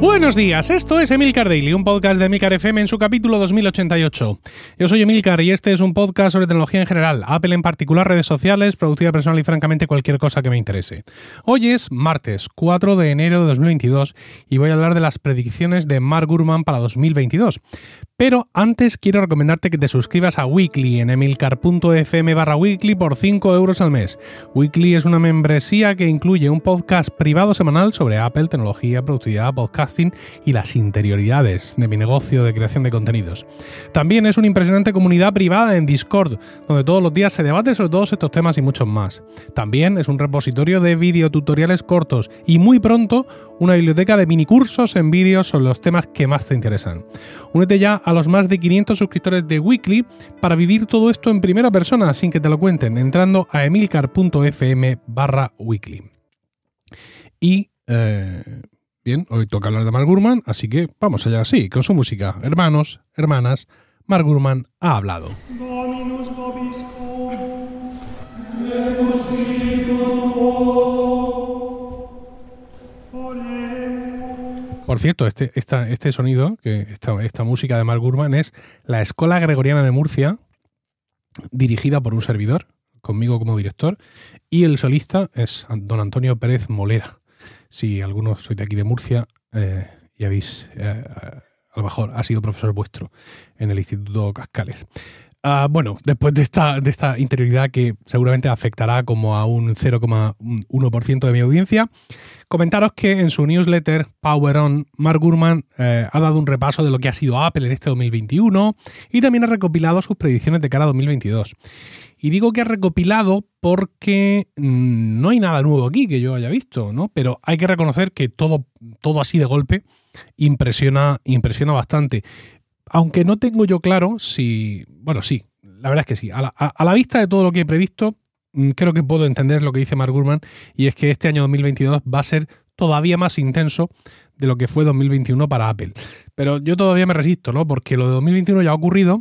Buenos días, esto es Emilcar Daily, un podcast de Emilcar FM en su capítulo 2088. Yo soy Emilcar y este es un podcast sobre tecnología en general, Apple en particular, redes sociales, productividad personal y francamente cualquier cosa que me interese. Hoy es martes 4 de enero de 2022 y voy a hablar de las predicciones de Mark Gurman para 2022. Pero antes quiero recomendarte que te suscribas a Weekly en emilcar.fm barra weekly por 5 euros al mes. Weekly es una membresía que incluye un podcast privado semanal sobre Apple, tecnología, productividad, podcasting y las interioridades de mi negocio de creación de contenidos. También es una impresionante comunidad privada en Discord, donde todos los días se debate sobre todos estos temas y muchos más. También es un repositorio de videotutoriales cortos y muy pronto una biblioteca de minicursos en vídeos sobre los temas que más te interesan. Únete ya a los más de 500 suscriptores de Weekly para vivir todo esto en primera persona sin que te lo cuenten, entrando a emilcar.fm barra weekly. Y... Eh, bien, hoy toca hablar de Mark Gurman, así que vamos allá, sí, con su música. Hermanos, hermanas, Mark Gurman ha hablado. Por cierto, este, este sonido, que esta, esta, música de Mark Gurman es la Escuela Gregoriana de Murcia, dirigida por un servidor, conmigo como director, y el solista es don Antonio Pérez Molera. Si algunos sois de aquí de Murcia eh, y habéis, eh, lo mejor ha sido profesor vuestro en el Instituto Cascales. Ah, bueno, después de esta, interioridad que seguramente afectará como a un 0,1% de mi audiencia, comentaros que en su newsletter Power On, Mark Gurman eh, ha dado un repaso de lo que ha sido Apple en este 2021 y también ha recopilado sus predicciones de cara a 2022. Y digo que ha recopilado porque mm, no hay nada nuevo aquí que yo haya visto, ¿no? Pero hay que reconocer que todo, todo así de golpe impresiona, impresiona bastante aunque no tengo yo claro si. Bueno, sí, la verdad es que sí. A la, vista de todo lo que he previsto, mm, creo que puedo entender lo que dice Mark Gurman, y es que este año 2022 va a ser todavía más intenso de lo que fue 2021 para Apple. Pero yo todavía me resisto, ¿no? Porque lo de 2021 ya ha ocurrido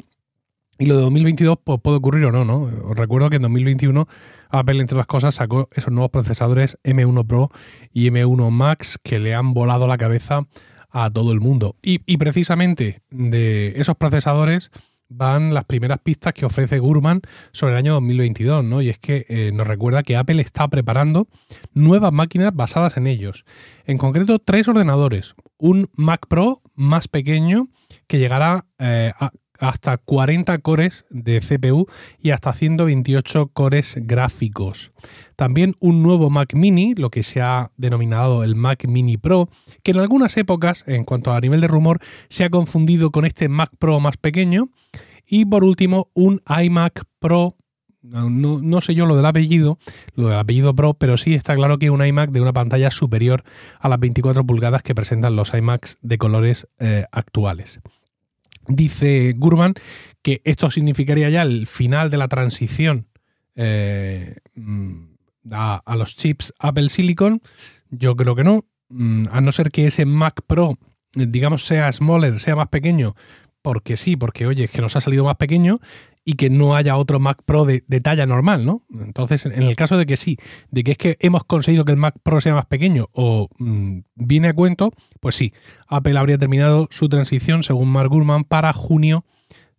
y lo de 2022 pues, puede ocurrir o no, ¿no? Os recuerdo que en 2021 Apple, entre otras cosas, sacó esos nuevos procesadores M1 Pro y M1 Max que le han volado la cabeza a todo el mundo. Y, precisamente de esos procesadores van las primeras pistas que ofrece Gurman sobre el año 2022, ¿no? Y es que eh, nos recuerda que Apple está preparando nuevas máquinas basadas en ellos. En concreto, tres ordenadores. Un Mac Pro más pequeño que llegará eh, a, hasta 40 cores de CPU y hasta 128 cores gráficos. También un nuevo Mac Mini, lo que se ha denominado el Mac Mini Pro, que en algunas épocas, en cuanto a nivel de rumor, se ha confundido con este Mac Pro más pequeño. Y por último, un iMac Pro no, sé yo lo del apellido, lo del apellido Pro, pero sí está claro que un iMac de una pantalla superior a las 24 pulgadas que presentan los iMacs de colores eh, actuales. Dice Gurman que esto significaría ya el final de la transición eh, mm, a, los chips Apple Silicon. Yo creo que no. Mm, a no ser que ese Mac Pro, digamos, sea smaller, sea más pequeño, porque sí, porque oye, es que nos ha salido más pequeño y que no haya otro Mac Pro de, talla normal, ¿no? Entonces, en el caso de que sí, de que es que hemos conseguido que el Mac Pro sea más pequeño o mm, viene a cuento, pues sí, Apple habría terminado su transición, según Mark Gurman, para junio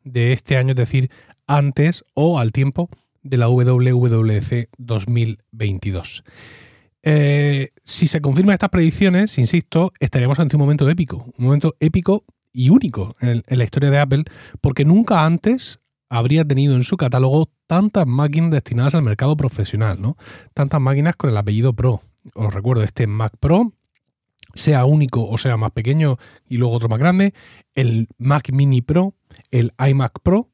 de este año, es decir, antes o al tiempo de la WWDC 2022. Eh, si se confirman estas predicciones, insisto, estaríamos ante un momento épico, un momento épico y único en, en la historia de Apple, porque nunca antes habría tenido en su catálogo tantas máquinas destinadas al mercado profesional, ¿no? Tantas máquinas con el apellido Pro. Os recuerdo, este Mac Pro, sea único o sea más pequeño y luego otro más grande, el Mac Mini Pro, el iMac Pro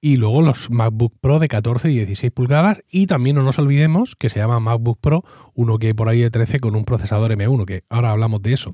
y luego los MacBook Pro de 14 y 16 pulgadas y también no nos olvidemos que se llama MacBook Pro, uno que por ahí de 13 con un procesador M1, que ahora hablamos de eso.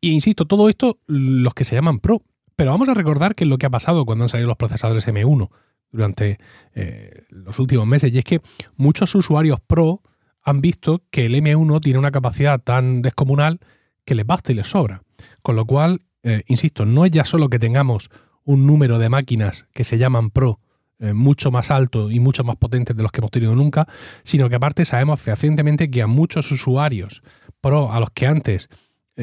Y insisto, todo esto los que se llaman Pro, pero vamos a recordar qué es lo que ha pasado cuando han salido los procesadores M1 durante eh, los últimos meses. Y es que muchos usuarios Pro han visto que el M1 tiene una capacidad tan descomunal que les basta y les sobra. Con lo cual, eh, insisto, no es ya solo que tengamos un número de máquinas que se llaman Pro eh, mucho más alto y mucho más potentes de los que hemos tenido nunca, sino que aparte sabemos fehacientemente que a muchos usuarios Pro, a los que antes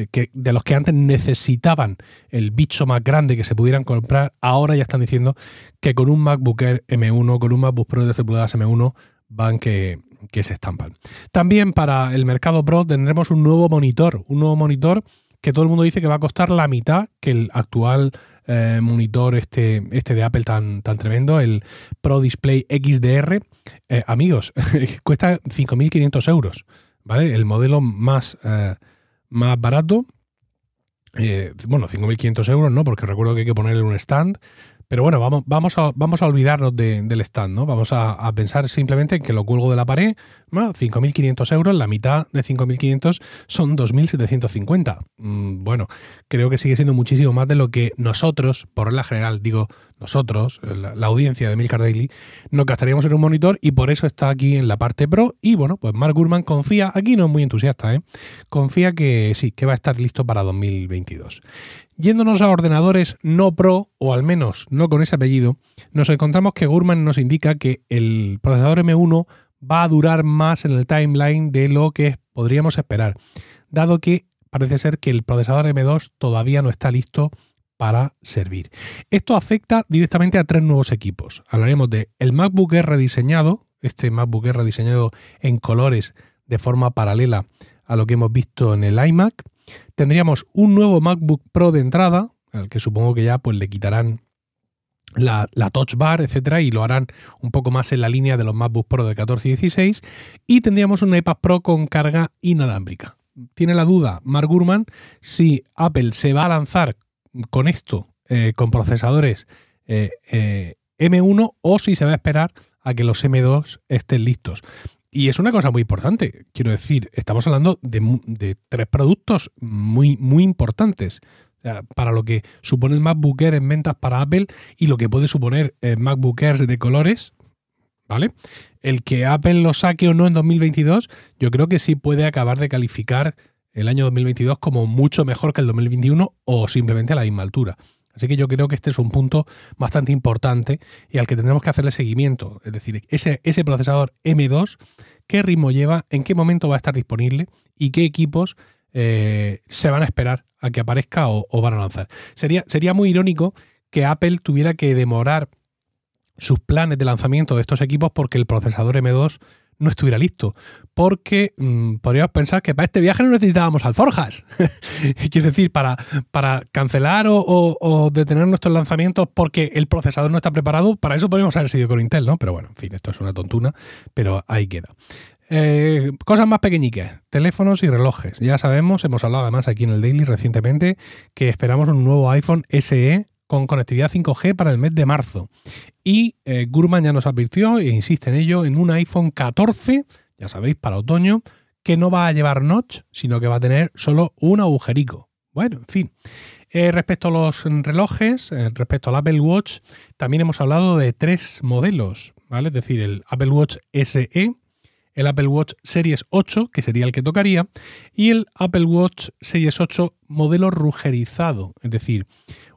que, de los que antes necesitaban el bicho más grande que se pudieran comprar, ahora ya están diciendo que con un MacBook Air M1, con un MacBook Pro de 12 pulgadas M1, van que, que se estampan. También para el mercado Pro tendremos un nuevo monitor, un nuevo monitor que todo el mundo dice que va a costar la mitad que el actual eh, monitor este, este de Apple tan, tan tremendo, el Pro Display XDR. Eh, amigos, cuesta 5.500 euros, ¿vale? El modelo más, eh, más barato. bueno, 5.500 euros, ¿no? Porque recuerdo que hay que ponerle un stand. Pero bueno, vamos, vamos, a, vamos a olvidarnos del stand, ¿no? Vamos a, pensar simplemente en que lo cuelgo de la pared, 5.500 euros, la mitad de 5.500 son 2.750. Mm, bueno, creo que sigue siendo muchísimo más de lo que nosotros, por regla general, digo nosotros, la, audiencia de Milcar Daily, nos gastaríamos en un monitor y por eso está aquí en la parte pro. Y bueno, pues Mark Gurman confía, aquí no es muy entusiasta, ¿eh? confía que sí, que va a estar listo para 2022. Yéndonos a ordenadores no Pro, o al menos no con ese apellido, nos encontramos que Gurman nos indica que el procesador M1 va a durar más en el timeline de lo que podríamos esperar, dado que parece ser que el procesador M2 todavía no está listo para servir. Esto afecta directamente a tres nuevos equipos. Hablaremos de el MacBook Air rediseñado, este MacBook Air rediseñado en colores de forma paralela a lo que hemos visto en el iMac, Tendríamos un nuevo MacBook Pro de entrada, al que supongo que ya pues, le quitarán la, Touch Bar, etcétera, y lo harán un poco más en la línea de los MacBook Pro de 14 y 16. Y tendríamos un iPad Pro con carga inalámbrica. Tiene la duda Mark Gurman si Apple se va a lanzar con esto, eh, con procesadores eh, eh, M1, o si se va a esperar a que los M2 estén listos. Y es una cosa muy importante. Quiero decir, estamos hablando de, tres productos muy, muy importantes. para lo que supone el MacBook Air en ventas para Apple y lo que puede suponer el MacBook Air de colores, ¿vale? El que Apple lo saque o no en 2022, yo creo que sí puede acabar de calificar el año 2022 como mucho mejor que el 2021 o simplemente a la misma altura. Así que yo creo que este es un punto bastante importante y al que tendremos que hacerle seguimiento. Es decir, ese, ese procesador M2, qué ritmo lleva, en qué momento va a estar disponible y qué equipos eh, se van a esperar a que aparezca o, van a lanzar. Sería, sería muy irónico que Apple tuviera que demorar sus planes de lanzamiento de estos equipos porque el procesador M2 no estuviera listo. Porque mm, podríamos pensar que para este viaje no necesitábamos alforjas. Quiero decir, para, para cancelar o, detener nuestros lanzamientos porque el procesador no está preparado, para eso podríamos haber sido con Intel, ¿no? Pero bueno, en fin, esto es una tontuna, pero ahí queda. Eh, cosas más pequeñiques, teléfonos y relojes. Ya sabemos, hemos hablado además aquí en el Daily recientemente, que esperamos un nuevo iPhone SE con conectividad 5G para el mes de marzo. Y eh, Gurman ya nos advirtió, e insiste en ello, en un iPhone 14, ya sabéis, para otoño, que no va a llevar notch, sino que va a tener solo un agujerico. Bueno, en fin. Eh, respecto a los relojes, eh, respecto al Apple Watch, también hemos hablado de tres modelos, ¿vale? Es decir, el Apple Watch SE, el Apple Watch Series 8, que sería el que tocaría, y el Apple Watch Series 8 modelo rugerizado, es decir,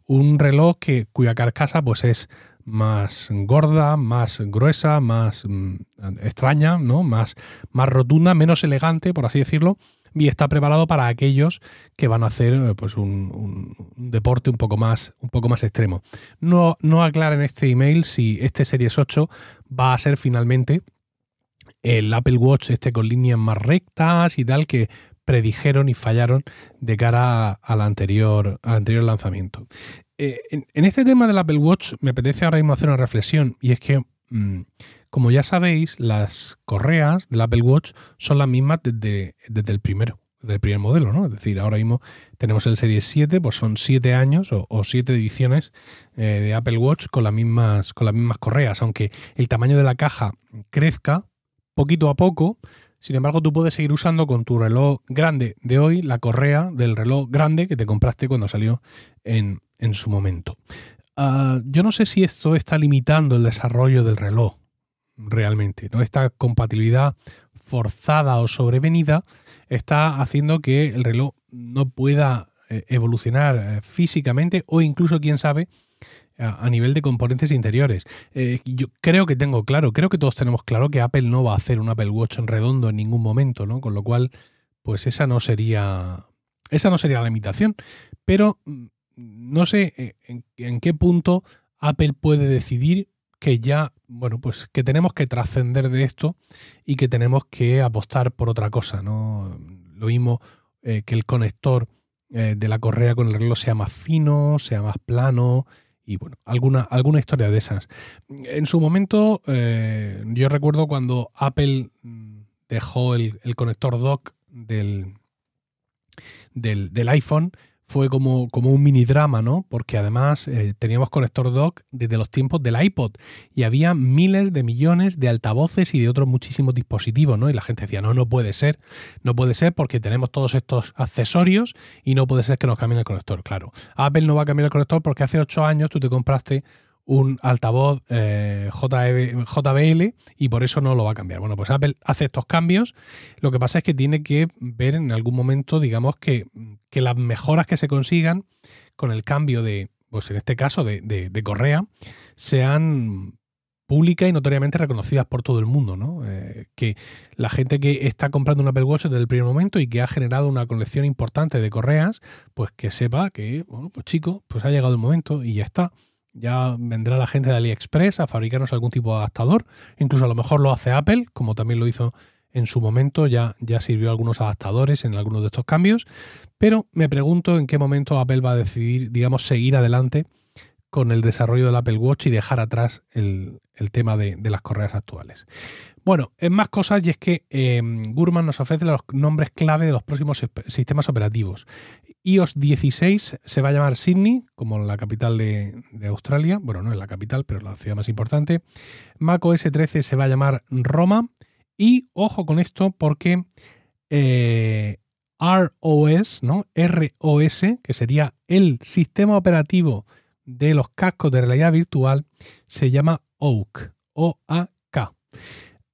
un reloj que, cuya carcasa pues es más gorda, más gruesa, más mm, extraña, ¿no? Más, más rotunda, menos elegante, por así decirlo, y está preparado para aquellos que van a hacer eh, pues, un, deporte un poco más, un poco más extremo. No, no aclara en este email si este Series 8 va a ser finalmente el Apple Watch este con líneas más rectas y tal que predijeron y fallaron de cara al anterior, al anterior lanzamiento. Eh, en, este tema del Apple Watch me apetece ahora mismo hacer una reflexión y es que, mm, como ya sabéis, las correas del Apple Watch son las mismas desde, desde el primero, desde el primer modelo, ¿no? Es decir, ahora mismo tenemos el Series 7, pues son 7 años o, o 7 ediciones eh, de Apple Watch con las, mismas, con las mismas correas, aunque el tamaño de la caja crezca poquito a poco, sin embargo, tú puedes seguir usando con tu reloj grande de hoy la correa del reloj grande que te compraste cuando salió en, su momento. Ah, yo no sé si esto está limitando el desarrollo del reloj realmente. ¿no? Esta compatibilidad forzada o sobrevenida está haciendo que el reloj no pueda eh, evolucionar eh, físicamente o incluso, quién sabe, a, nivel de componentes interiores. Eh, yo creo que tengo claro, creo que todos tenemos claro que Apple no va a hacer un Apple Watch en redondo en ningún momento, ¿no? Con lo cual, pues esa no sería esa no sería la limitación, pero mm, no sé eh, en, qué punto Apple puede decidir que ya, bueno, pues que tenemos que trascender de esto y que tenemos que apostar por otra cosa, ¿no? Lo mismo eh, que el conector de la correa con el reloj sea más fino, sea más plano y bueno, alguna, alguna historia de esas. En su momento, eh, yo recuerdo cuando Apple mm, dejó el, el conector dock del, del, del iPhone, fue como, como un mini drama, ¿no? Porque además eh, teníamos conector dock desde los tiempos del iPod y había miles de millones de altavoces y de otros muchísimos dispositivos, ¿no? Y la gente decía, no, no puede ser, no puede ser porque tenemos todos estos accesorios y no puede ser que nos cambien el conector, claro. Apple no va a cambiar el conector porque hace ocho años tú te compraste un altavoz eh, JBL y por eso no lo va a cambiar. Bueno, pues Apple hace estos cambios. Lo que pasa es que tiene que ver en algún momento, digamos, que, las mejoras que se consigan con el cambio de, pues en este caso, de, correa, sean públicas y notoriamente reconocidas por todo el mundo, ¿no? Eh, que la gente que está comprando un Apple Watch desde el primer momento y que ha generado una colección importante de correas, pues que sepa que, bueno, pues chico, pues ha llegado el momento y ya está. Ya vendrá la gente de AliExpress a fabricarnos algún tipo de adaptador. Incluso a lo mejor lo hace Apple, como también lo hizo en su momento. Ya, ya sirvió algunos adaptadores en algunos de estos cambios. Pero me pregunto en qué momento Apple va a decidir, digamos, seguir adelante con el desarrollo del Apple Watch y dejar atrás el, tema de, las correas actuales. Bueno, en más cosas, y es que em, Gurman nos ofrece los nombres clave de los próximos sistemas operativos iOS 16 se va a llamar Sydney, como la capital de, Australia. Bueno, no es la capital, pero la ciudad más importante. macOS 13 se va a llamar Roma. Y ojo con esto porque eh, ROS, ¿no? ROS, que sería el sistema operativo de los cascos de realidad virtual, se llama OAK. O-A-K.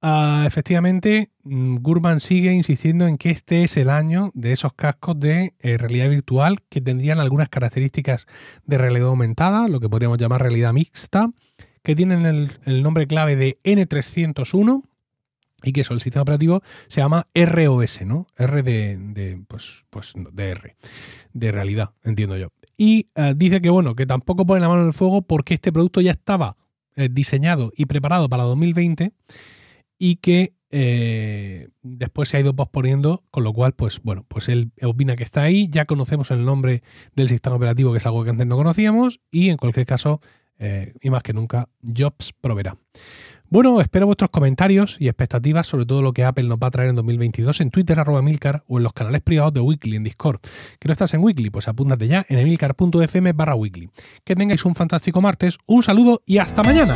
Ah, efectivamente, mm, Gurman sigue insistiendo en que este es el año de esos cascos de eh, realidad virtual que tendrían algunas características de realidad aumentada, lo que podríamos llamar realidad mixta, que tienen el, nombre clave de N301 y que eso, el sistema operativo se llama ROS, ¿no? R de, pues, pues de R, de realidad, entiendo yo. Y ah, dice que bueno, que tampoco pone la mano en el fuego porque este producto ya estaba eh, diseñado y preparado para 2020 y que eh, después se ha ido posponiendo, con lo cual, pues bueno, pues él opina que está ahí, ya conocemos el nombre del sistema operativo, que es algo que antes no conocíamos, y en cualquier caso, eh, y más que nunca, Jobs proveerá. Bueno, espero vuestros comentarios y expectativas sobre todo lo que Apple nos va a traer en 2022 en Twitter, arroba Milcar o en los canales privados de Weekly en Discord. ¿Que no estás en Weekly? Pues apúntate ya en emilcar.fm barra Weekly. Que tengáis un fantástico martes, un saludo y hasta mañana.